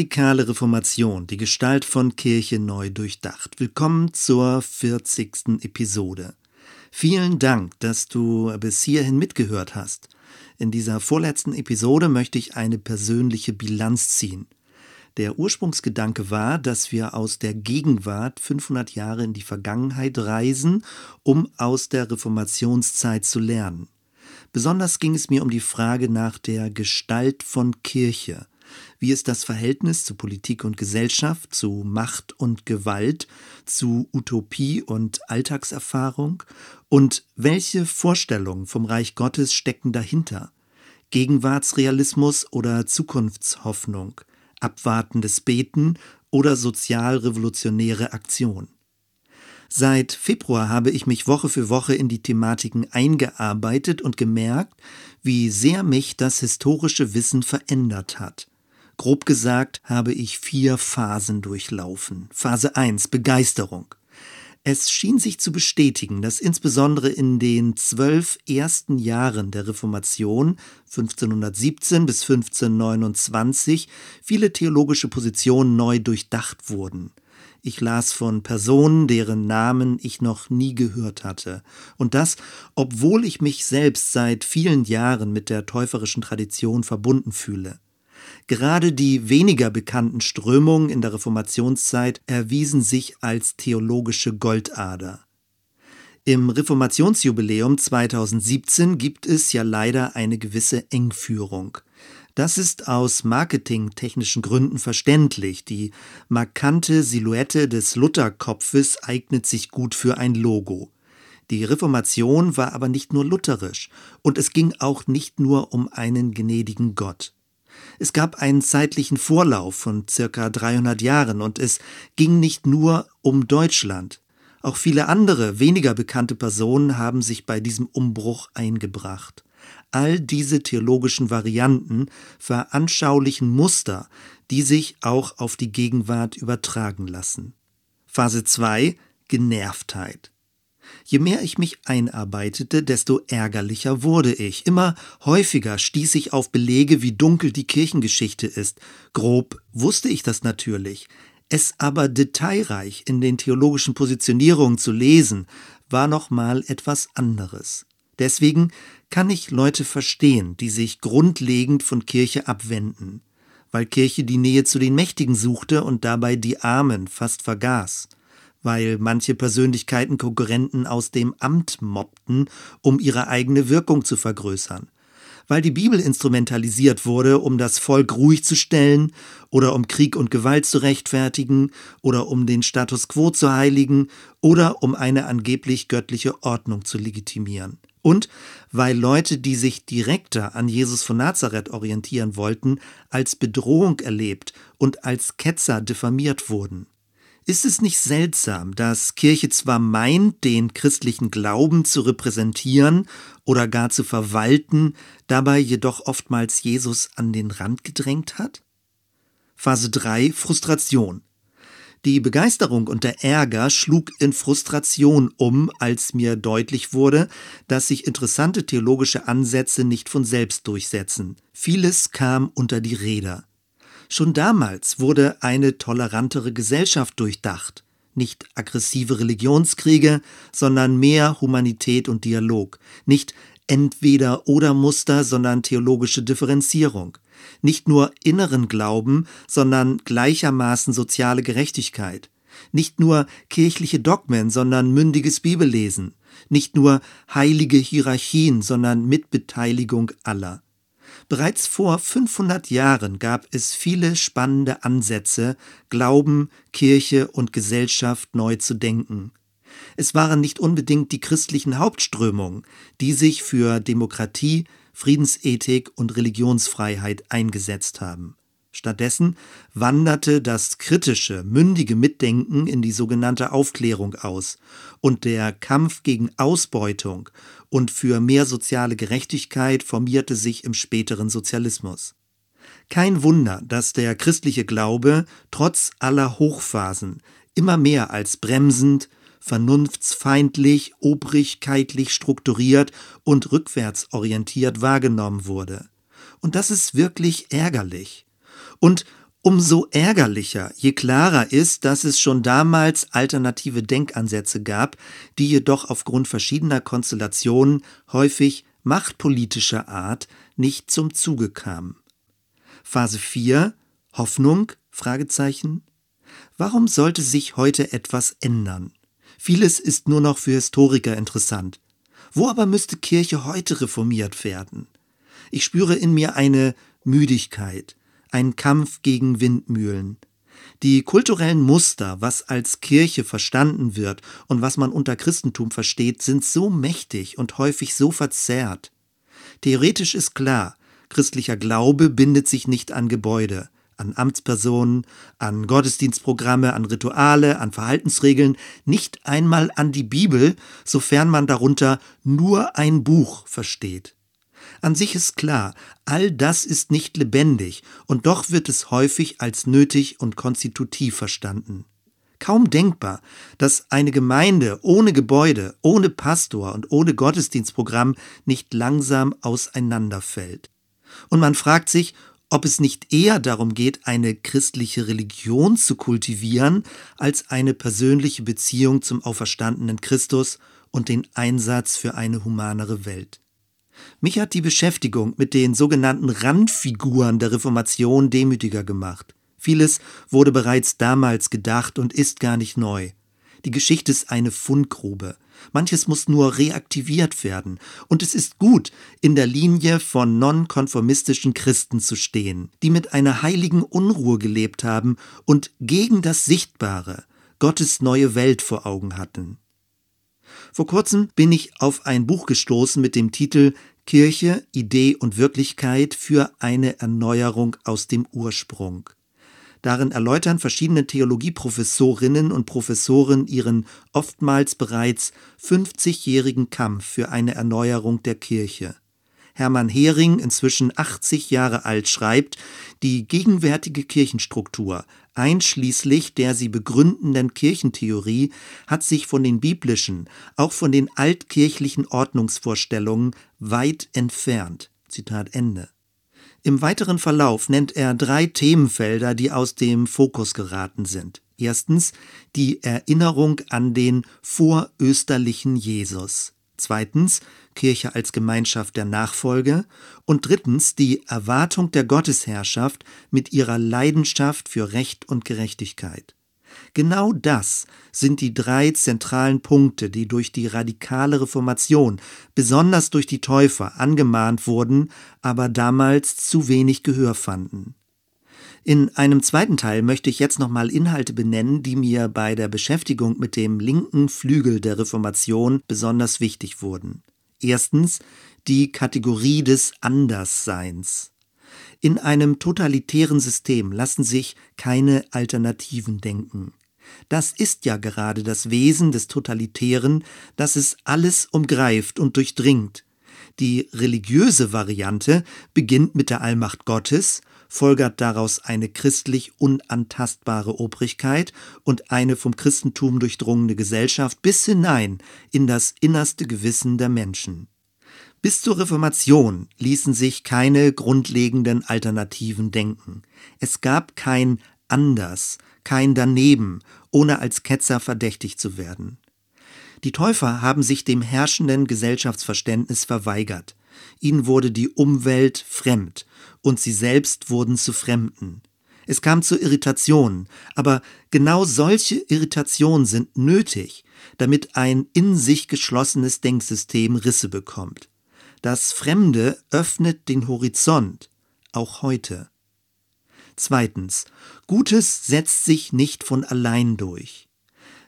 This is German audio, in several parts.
Radikale Reformation, die Gestalt von Kirche neu durchdacht. Willkommen zur 40. Episode. Vielen Dank, dass du bis hierhin mitgehört hast. In dieser vorletzten Episode möchte ich eine persönliche Bilanz ziehen. Der Ursprungsgedanke war, dass wir aus der Gegenwart 500 Jahre in die Vergangenheit reisen, um aus der Reformationszeit zu lernen. Besonders ging es mir um die Frage nach der Gestalt von Kirche. Wie ist das Verhältnis zu Politik und Gesellschaft, zu Macht und Gewalt, zu Utopie und Alltagserfahrung? Und welche Vorstellungen vom Reich Gottes stecken dahinter? Gegenwartsrealismus oder Zukunftshoffnung? Abwartendes Beten oder sozialrevolutionäre Aktion? Seit Februar habe ich mich Woche für Woche in die Thematiken eingearbeitet und gemerkt, wie sehr mich das historische Wissen verändert hat. Grob gesagt habe ich vier Phasen durchlaufen. Phase 1 Begeisterung. Es schien sich zu bestätigen, dass insbesondere in den zwölf ersten Jahren der Reformation 1517 bis 1529 viele theologische Positionen neu durchdacht wurden. Ich las von Personen, deren Namen ich noch nie gehört hatte. Und das, obwohl ich mich selbst seit vielen Jahren mit der täuferischen Tradition verbunden fühle. Gerade die weniger bekannten Strömungen in der Reformationszeit erwiesen sich als theologische Goldader. Im Reformationsjubiläum 2017 gibt es ja leider eine gewisse Engführung. Das ist aus marketingtechnischen Gründen verständlich. Die markante Silhouette des Lutherkopfes eignet sich gut für ein Logo. Die Reformation war aber nicht nur lutherisch, und es ging auch nicht nur um einen gnädigen Gott. Es gab einen zeitlichen Vorlauf von circa 300 Jahren und es ging nicht nur um Deutschland. Auch viele andere, weniger bekannte Personen haben sich bei diesem Umbruch eingebracht. All diese theologischen Varianten veranschaulichen Muster, die sich auch auf die Gegenwart übertragen lassen. Phase 2 Genervtheit. Je mehr ich mich einarbeitete, desto ärgerlicher wurde ich. Immer häufiger stieß ich auf Belege, wie dunkel die Kirchengeschichte ist. Grob wusste ich das natürlich. Es aber detailreich in den theologischen Positionierungen zu lesen, war noch mal etwas anderes. Deswegen kann ich Leute verstehen, die sich grundlegend von Kirche abwenden, weil Kirche die Nähe zu den Mächtigen suchte und dabei die Armen fast vergaß weil manche Persönlichkeiten Konkurrenten aus dem Amt mobbten, um ihre eigene Wirkung zu vergrößern, weil die Bibel instrumentalisiert wurde, um das Volk ruhig zu stellen oder um Krieg und Gewalt zu rechtfertigen oder um den Status quo zu heiligen oder um eine angeblich göttliche Ordnung zu legitimieren. Und weil Leute, die sich direkter an Jesus von Nazareth orientieren wollten, als Bedrohung erlebt und als Ketzer diffamiert wurden. Ist es nicht seltsam, dass Kirche zwar meint, den christlichen Glauben zu repräsentieren oder gar zu verwalten, dabei jedoch oftmals Jesus an den Rand gedrängt hat? Phase 3 Frustration. Die Begeisterung und der Ärger schlug in Frustration um, als mir deutlich wurde, dass sich interessante theologische Ansätze nicht von selbst durchsetzen. Vieles kam unter die Räder. Schon damals wurde eine tolerantere Gesellschaft durchdacht. Nicht aggressive Religionskriege, sondern mehr Humanität und Dialog. Nicht entweder oder Muster, sondern theologische Differenzierung. Nicht nur inneren Glauben, sondern gleichermaßen soziale Gerechtigkeit. Nicht nur kirchliche Dogmen, sondern mündiges Bibellesen. Nicht nur heilige Hierarchien, sondern Mitbeteiligung aller. Bereits vor 500 Jahren gab es viele spannende Ansätze, Glauben, Kirche und Gesellschaft neu zu denken. Es waren nicht unbedingt die christlichen Hauptströmungen, die sich für Demokratie, Friedensethik und Religionsfreiheit eingesetzt haben. Stattdessen wanderte das kritische, mündige Mitdenken in die sogenannte Aufklärung aus und der Kampf gegen Ausbeutung und für mehr soziale Gerechtigkeit formierte sich im späteren Sozialismus. Kein Wunder, dass der christliche Glaube trotz aller Hochphasen immer mehr als bremsend, vernunftsfeindlich, obrigkeitlich strukturiert und rückwärtsorientiert wahrgenommen wurde. Und das ist wirklich ärgerlich. Und Umso ärgerlicher, je klarer ist, dass es schon damals alternative Denkansätze gab, die jedoch aufgrund verschiedener Konstellationen, häufig machtpolitischer Art, nicht zum Zuge kamen. Phase 4 Hoffnung? Fragezeichen. Warum sollte sich heute etwas ändern? Vieles ist nur noch für Historiker interessant. Wo aber müsste Kirche heute reformiert werden? Ich spüre in mir eine Müdigkeit, ein Kampf gegen Windmühlen. Die kulturellen Muster, was als Kirche verstanden wird und was man unter Christentum versteht, sind so mächtig und häufig so verzerrt. Theoretisch ist klar, christlicher Glaube bindet sich nicht an Gebäude, an Amtspersonen, an Gottesdienstprogramme, an Rituale, an Verhaltensregeln, nicht einmal an die Bibel, sofern man darunter nur ein Buch versteht. An sich ist klar, all das ist nicht lebendig, und doch wird es häufig als nötig und konstitutiv verstanden. Kaum denkbar, dass eine Gemeinde ohne Gebäude, ohne Pastor und ohne Gottesdienstprogramm nicht langsam auseinanderfällt. Und man fragt sich, ob es nicht eher darum geht, eine christliche Religion zu kultivieren, als eine persönliche Beziehung zum auferstandenen Christus und den Einsatz für eine humanere Welt. Mich hat die Beschäftigung mit den sogenannten Randfiguren der Reformation demütiger gemacht. Vieles wurde bereits damals gedacht und ist gar nicht neu. Die Geschichte ist eine Fundgrube. Manches muss nur reaktiviert werden. Und es ist gut, in der Linie von nonkonformistischen Christen zu stehen, die mit einer heiligen Unruhe gelebt haben und gegen das Sichtbare Gottes neue Welt vor Augen hatten. Vor kurzem bin ich auf ein Buch gestoßen mit dem Titel Kirche, Idee und Wirklichkeit für eine Erneuerung aus dem Ursprung. Darin erläutern verschiedene Theologieprofessorinnen und Professoren ihren oftmals bereits 50-jährigen Kampf für eine Erneuerung der Kirche. Hermann Hering, inzwischen 80 Jahre alt, schreibt, die gegenwärtige Kirchenstruktur, einschließlich der sie begründenden Kirchentheorie, hat sich von den biblischen, auch von den altkirchlichen Ordnungsvorstellungen weit entfernt. Zitat Ende. Im weiteren Verlauf nennt er drei Themenfelder, die aus dem Fokus geraten sind. Erstens die Erinnerung an den vorösterlichen Jesus. Zweitens Kirche als Gemeinschaft der Nachfolge und drittens die Erwartung der Gottesherrschaft mit ihrer Leidenschaft für Recht und Gerechtigkeit. Genau das sind die drei zentralen Punkte, die durch die radikale Reformation, besonders durch die Täufer, angemahnt wurden, aber damals zu wenig Gehör fanden. In einem zweiten Teil möchte ich jetzt nochmal Inhalte benennen, die mir bei der Beschäftigung mit dem linken Flügel der Reformation besonders wichtig wurden. Erstens die Kategorie des Andersseins. In einem totalitären System lassen sich keine Alternativen denken. Das ist ja gerade das Wesen des Totalitären, dass es alles umgreift und durchdringt. Die religiöse Variante beginnt mit der Allmacht Gottes, folgert daraus eine christlich unantastbare Obrigkeit und eine vom Christentum durchdrungene Gesellschaft bis hinein in das innerste Gewissen der Menschen. Bis zur Reformation ließen sich keine grundlegenden Alternativen denken. Es gab kein Anders, kein Daneben, ohne als Ketzer verdächtig zu werden. Die Täufer haben sich dem herrschenden Gesellschaftsverständnis verweigert. Ihnen wurde die Umwelt fremd und sie selbst wurden zu Fremden. Es kam zu Irritationen, aber genau solche Irritationen sind nötig, damit ein in sich geschlossenes Denksystem Risse bekommt. Das Fremde öffnet den Horizont, auch heute. Zweitens, Gutes setzt sich nicht von allein durch.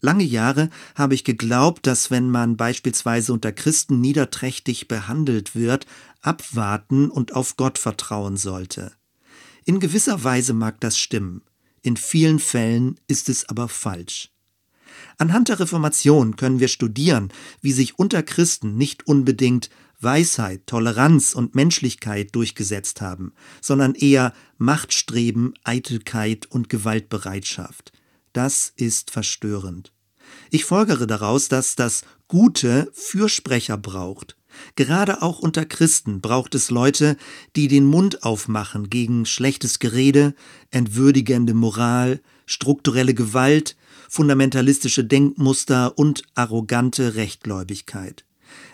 Lange Jahre habe ich geglaubt, dass wenn man beispielsweise unter Christen niederträchtig behandelt wird, abwarten und auf Gott vertrauen sollte. In gewisser Weise mag das stimmen, in vielen Fällen ist es aber falsch. Anhand der Reformation können wir studieren, wie sich unter Christen nicht unbedingt Weisheit, Toleranz und Menschlichkeit durchgesetzt haben, sondern eher Machtstreben, Eitelkeit und Gewaltbereitschaft. Das ist verstörend. Ich folgere daraus, dass das Gute Fürsprecher braucht. Gerade auch unter Christen braucht es Leute, die den Mund aufmachen gegen schlechtes Gerede, entwürdigende Moral, strukturelle Gewalt, fundamentalistische Denkmuster und arrogante Rechtgläubigkeit.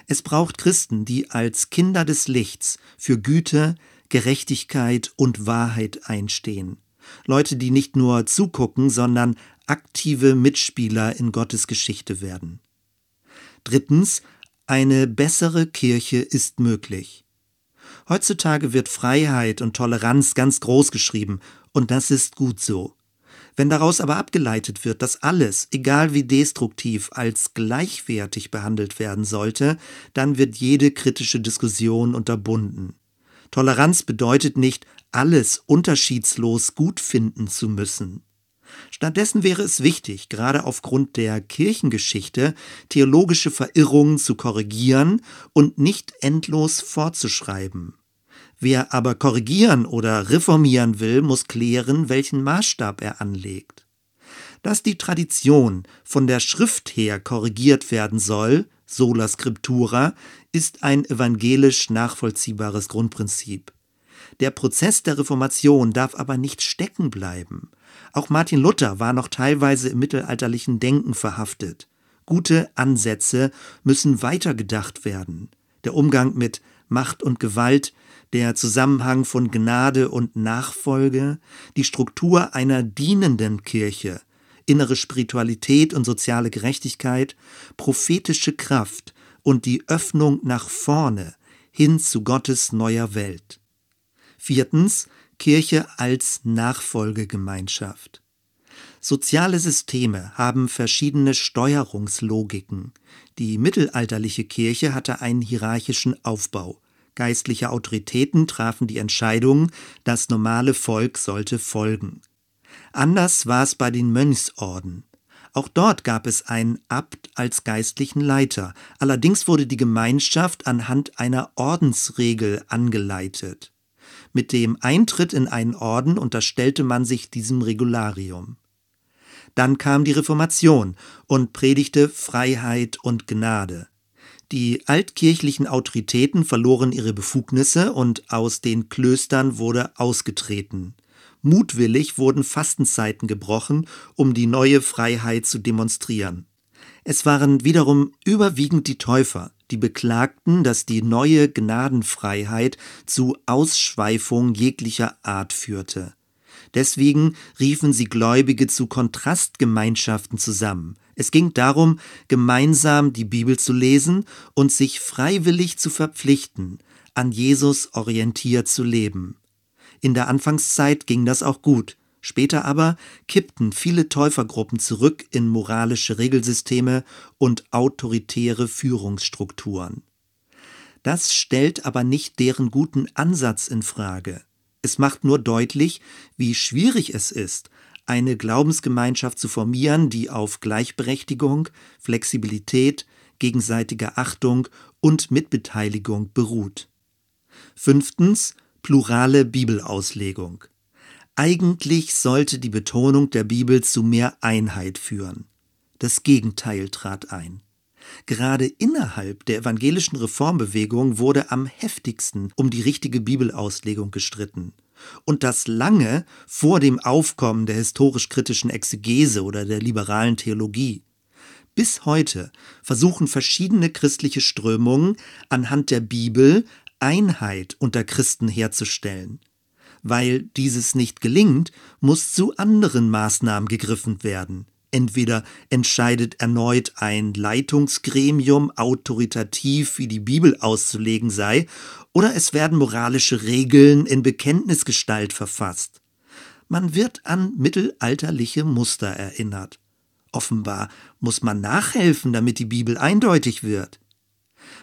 Es braucht Christen, die als Kinder des Lichts für Güte, Gerechtigkeit und Wahrheit einstehen. Leute, die nicht nur zugucken, sondern aktive Mitspieler in Gottes Geschichte werden. Drittens, eine bessere Kirche ist möglich. Heutzutage wird Freiheit und Toleranz ganz groß geschrieben, und das ist gut so. Wenn daraus aber abgeleitet wird, dass alles, egal wie destruktiv, als gleichwertig behandelt werden sollte, dann wird jede kritische Diskussion unterbunden. Toleranz bedeutet nicht, alles unterschiedslos gut finden zu müssen. Stattdessen wäre es wichtig, gerade aufgrund der Kirchengeschichte, theologische Verirrungen zu korrigieren und nicht endlos fortzuschreiben. Wer aber korrigieren oder reformieren will, muss klären, welchen Maßstab er anlegt. Dass die Tradition von der Schrift her korrigiert werden soll, sola scriptura, ist ein evangelisch nachvollziehbares Grundprinzip. Der Prozess der Reformation darf aber nicht stecken bleiben. Auch Martin Luther war noch teilweise im mittelalterlichen Denken verhaftet. Gute Ansätze müssen weitergedacht werden. Der Umgang mit Macht und Gewalt der Zusammenhang von Gnade und Nachfolge, die Struktur einer dienenden Kirche, innere Spiritualität und soziale Gerechtigkeit, prophetische Kraft und die Öffnung nach vorne hin zu Gottes neuer Welt. Viertens Kirche als Nachfolgegemeinschaft. Soziale Systeme haben verschiedene Steuerungslogiken. Die mittelalterliche Kirche hatte einen hierarchischen Aufbau. Geistliche Autoritäten trafen die Entscheidung, das normale Volk sollte folgen. Anders war es bei den Mönchsorden. Auch dort gab es einen Abt als geistlichen Leiter, allerdings wurde die Gemeinschaft anhand einer Ordensregel angeleitet. Mit dem Eintritt in einen Orden unterstellte man sich diesem Regularium. Dann kam die Reformation und predigte Freiheit und Gnade. Die altkirchlichen Autoritäten verloren ihre Befugnisse und aus den Klöstern wurde ausgetreten. Mutwillig wurden Fastenzeiten gebrochen, um die neue Freiheit zu demonstrieren. Es waren wiederum überwiegend die Täufer, die beklagten, dass die neue Gnadenfreiheit zu Ausschweifung jeglicher Art führte. Deswegen riefen sie Gläubige zu Kontrastgemeinschaften zusammen. Es ging darum, gemeinsam die Bibel zu lesen und sich freiwillig zu verpflichten, an Jesus orientiert zu leben. In der Anfangszeit ging das auch gut. Später aber kippten viele Täufergruppen zurück in moralische Regelsysteme und autoritäre Führungsstrukturen. Das stellt aber nicht deren guten Ansatz in Frage. Es macht nur deutlich, wie schwierig es ist, eine Glaubensgemeinschaft zu formieren, die auf Gleichberechtigung, Flexibilität, gegenseitiger Achtung und Mitbeteiligung beruht. Fünftens plurale Bibelauslegung. Eigentlich sollte die Betonung der Bibel zu mehr Einheit führen. Das Gegenteil trat ein. Gerade innerhalb der evangelischen Reformbewegung wurde am heftigsten um die richtige Bibelauslegung gestritten. Und das lange vor dem Aufkommen der historisch-kritischen Exegese oder der liberalen Theologie. Bis heute versuchen verschiedene christliche Strömungen anhand der Bibel Einheit unter Christen herzustellen. Weil dieses nicht gelingt, muss zu anderen Maßnahmen gegriffen werden. Entweder entscheidet erneut ein Leitungsgremium autoritativ, wie die Bibel auszulegen sei, oder es werden moralische Regeln in Bekenntnisgestalt verfasst. Man wird an mittelalterliche Muster erinnert. Offenbar muss man nachhelfen, damit die Bibel eindeutig wird.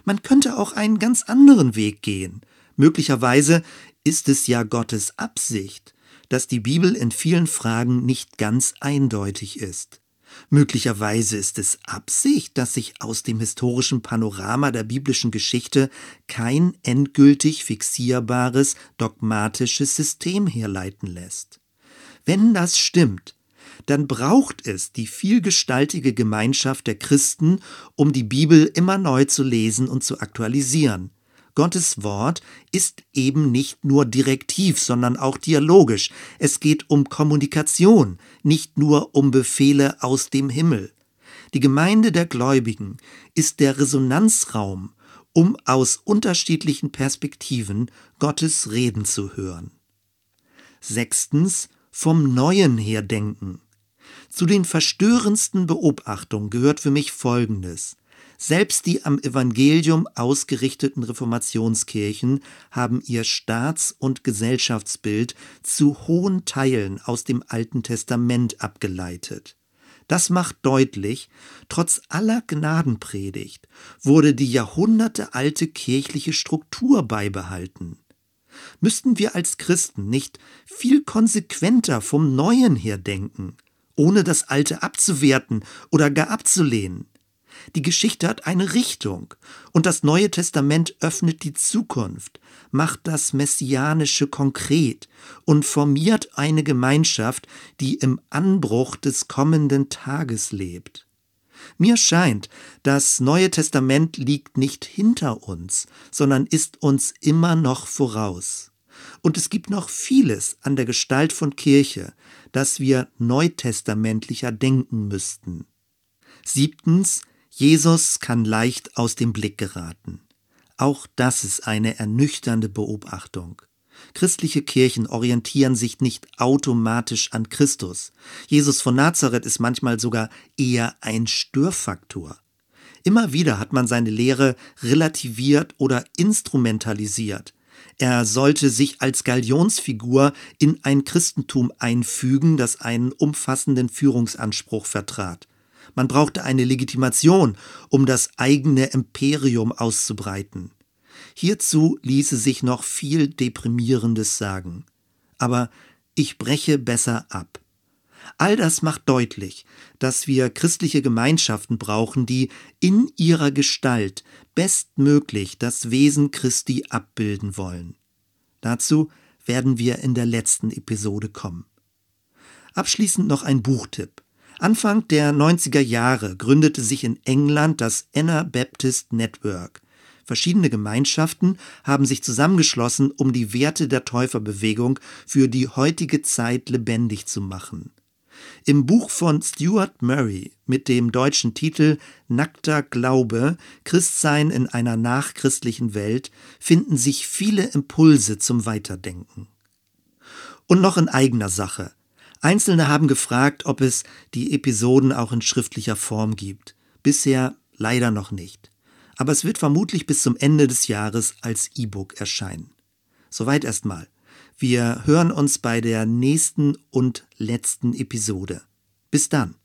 Man könnte auch einen ganz anderen Weg gehen. Möglicherweise ist es ja Gottes Absicht, dass die Bibel in vielen Fragen nicht ganz eindeutig ist. Möglicherweise ist es Absicht, dass sich aus dem historischen Panorama der biblischen Geschichte kein endgültig fixierbares, dogmatisches System herleiten lässt. Wenn das stimmt, dann braucht es die vielgestaltige Gemeinschaft der Christen, um die Bibel immer neu zu lesen und zu aktualisieren. Gottes Wort ist eben nicht nur direktiv, sondern auch dialogisch. Es geht um Kommunikation, nicht nur um Befehle aus dem Himmel. Die Gemeinde der Gläubigen ist der Resonanzraum, um aus unterschiedlichen Perspektiven Gottes Reden zu hören. Sechstens, vom Neuen her denken. Zu den verstörendsten Beobachtungen gehört für mich Folgendes. Selbst die am Evangelium ausgerichteten Reformationskirchen haben ihr Staats- und Gesellschaftsbild zu hohen Teilen aus dem Alten Testament abgeleitet. Das macht deutlich, trotz aller Gnadenpredigt wurde die jahrhundertealte kirchliche Struktur beibehalten. Müssten wir als Christen nicht viel konsequenter vom Neuen her denken, ohne das Alte abzuwerten oder gar abzulehnen? Die Geschichte hat eine Richtung und das Neue Testament öffnet die Zukunft, macht das Messianische konkret und formiert eine Gemeinschaft, die im Anbruch des kommenden Tages lebt. Mir scheint, das Neue Testament liegt nicht hinter uns, sondern ist uns immer noch voraus. Und es gibt noch vieles an der Gestalt von Kirche, das wir neutestamentlicher denken müssten. Siebtens, Jesus kann leicht aus dem Blick geraten. Auch das ist eine ernüchternde Beobachtung. Christliche Kirchen orientieren sich nicht automatisch an Christus. Jesus von Nazareth ist manchmal sogar eher ein Störfaktor. Immer wieder hat man seine Lehre relativiert oder instrumentalisiert. Er sollte sich als Galionsfigur in ein Christentum einfügen, das einen umfassenden Führungsanspruch vertrat. Man brauchte eine Legitimation, um das eigene Imperium auszubreiten. Hierzu ließe sich noch viel Deprimierendes sagen. Aber ich breche besser ab. All das macht deutlich, dass wir christliche Gemeinschaften brauchen, die in ihrer Gestalt bestmöglich das Wesen Christi abbilden wollen. Dazu werden wir in der letzten Episode kommen. Abschließend noch ein Buchtipp. Anfang der 90er Jahre gründete sich in England das Anabaptist Network. Verschiedene Gemeinschaften haben sich zusammengeschlossen, um die Werte der Täuferbewegung für die heutige Zeit lebendig zu machen. Im Buch von Stuart Murray mit dem deutschen Titel Nackter Glaube Christsein in einer nachchristlichen Welt finden sich viele Impulse zum Weiterdenken. Und noch in eigener Sache. Einzelne haben gefragt, ob es die Episoden auch in schriftlicher Form gibt. Bisher leider noch nicht. Aber es wird vermutlich bis zum Ende des Jahres als E-Book erscheinen. Soweit erstmal. Wir hören uns bei der nächsten und letzten Episode. Bis dann.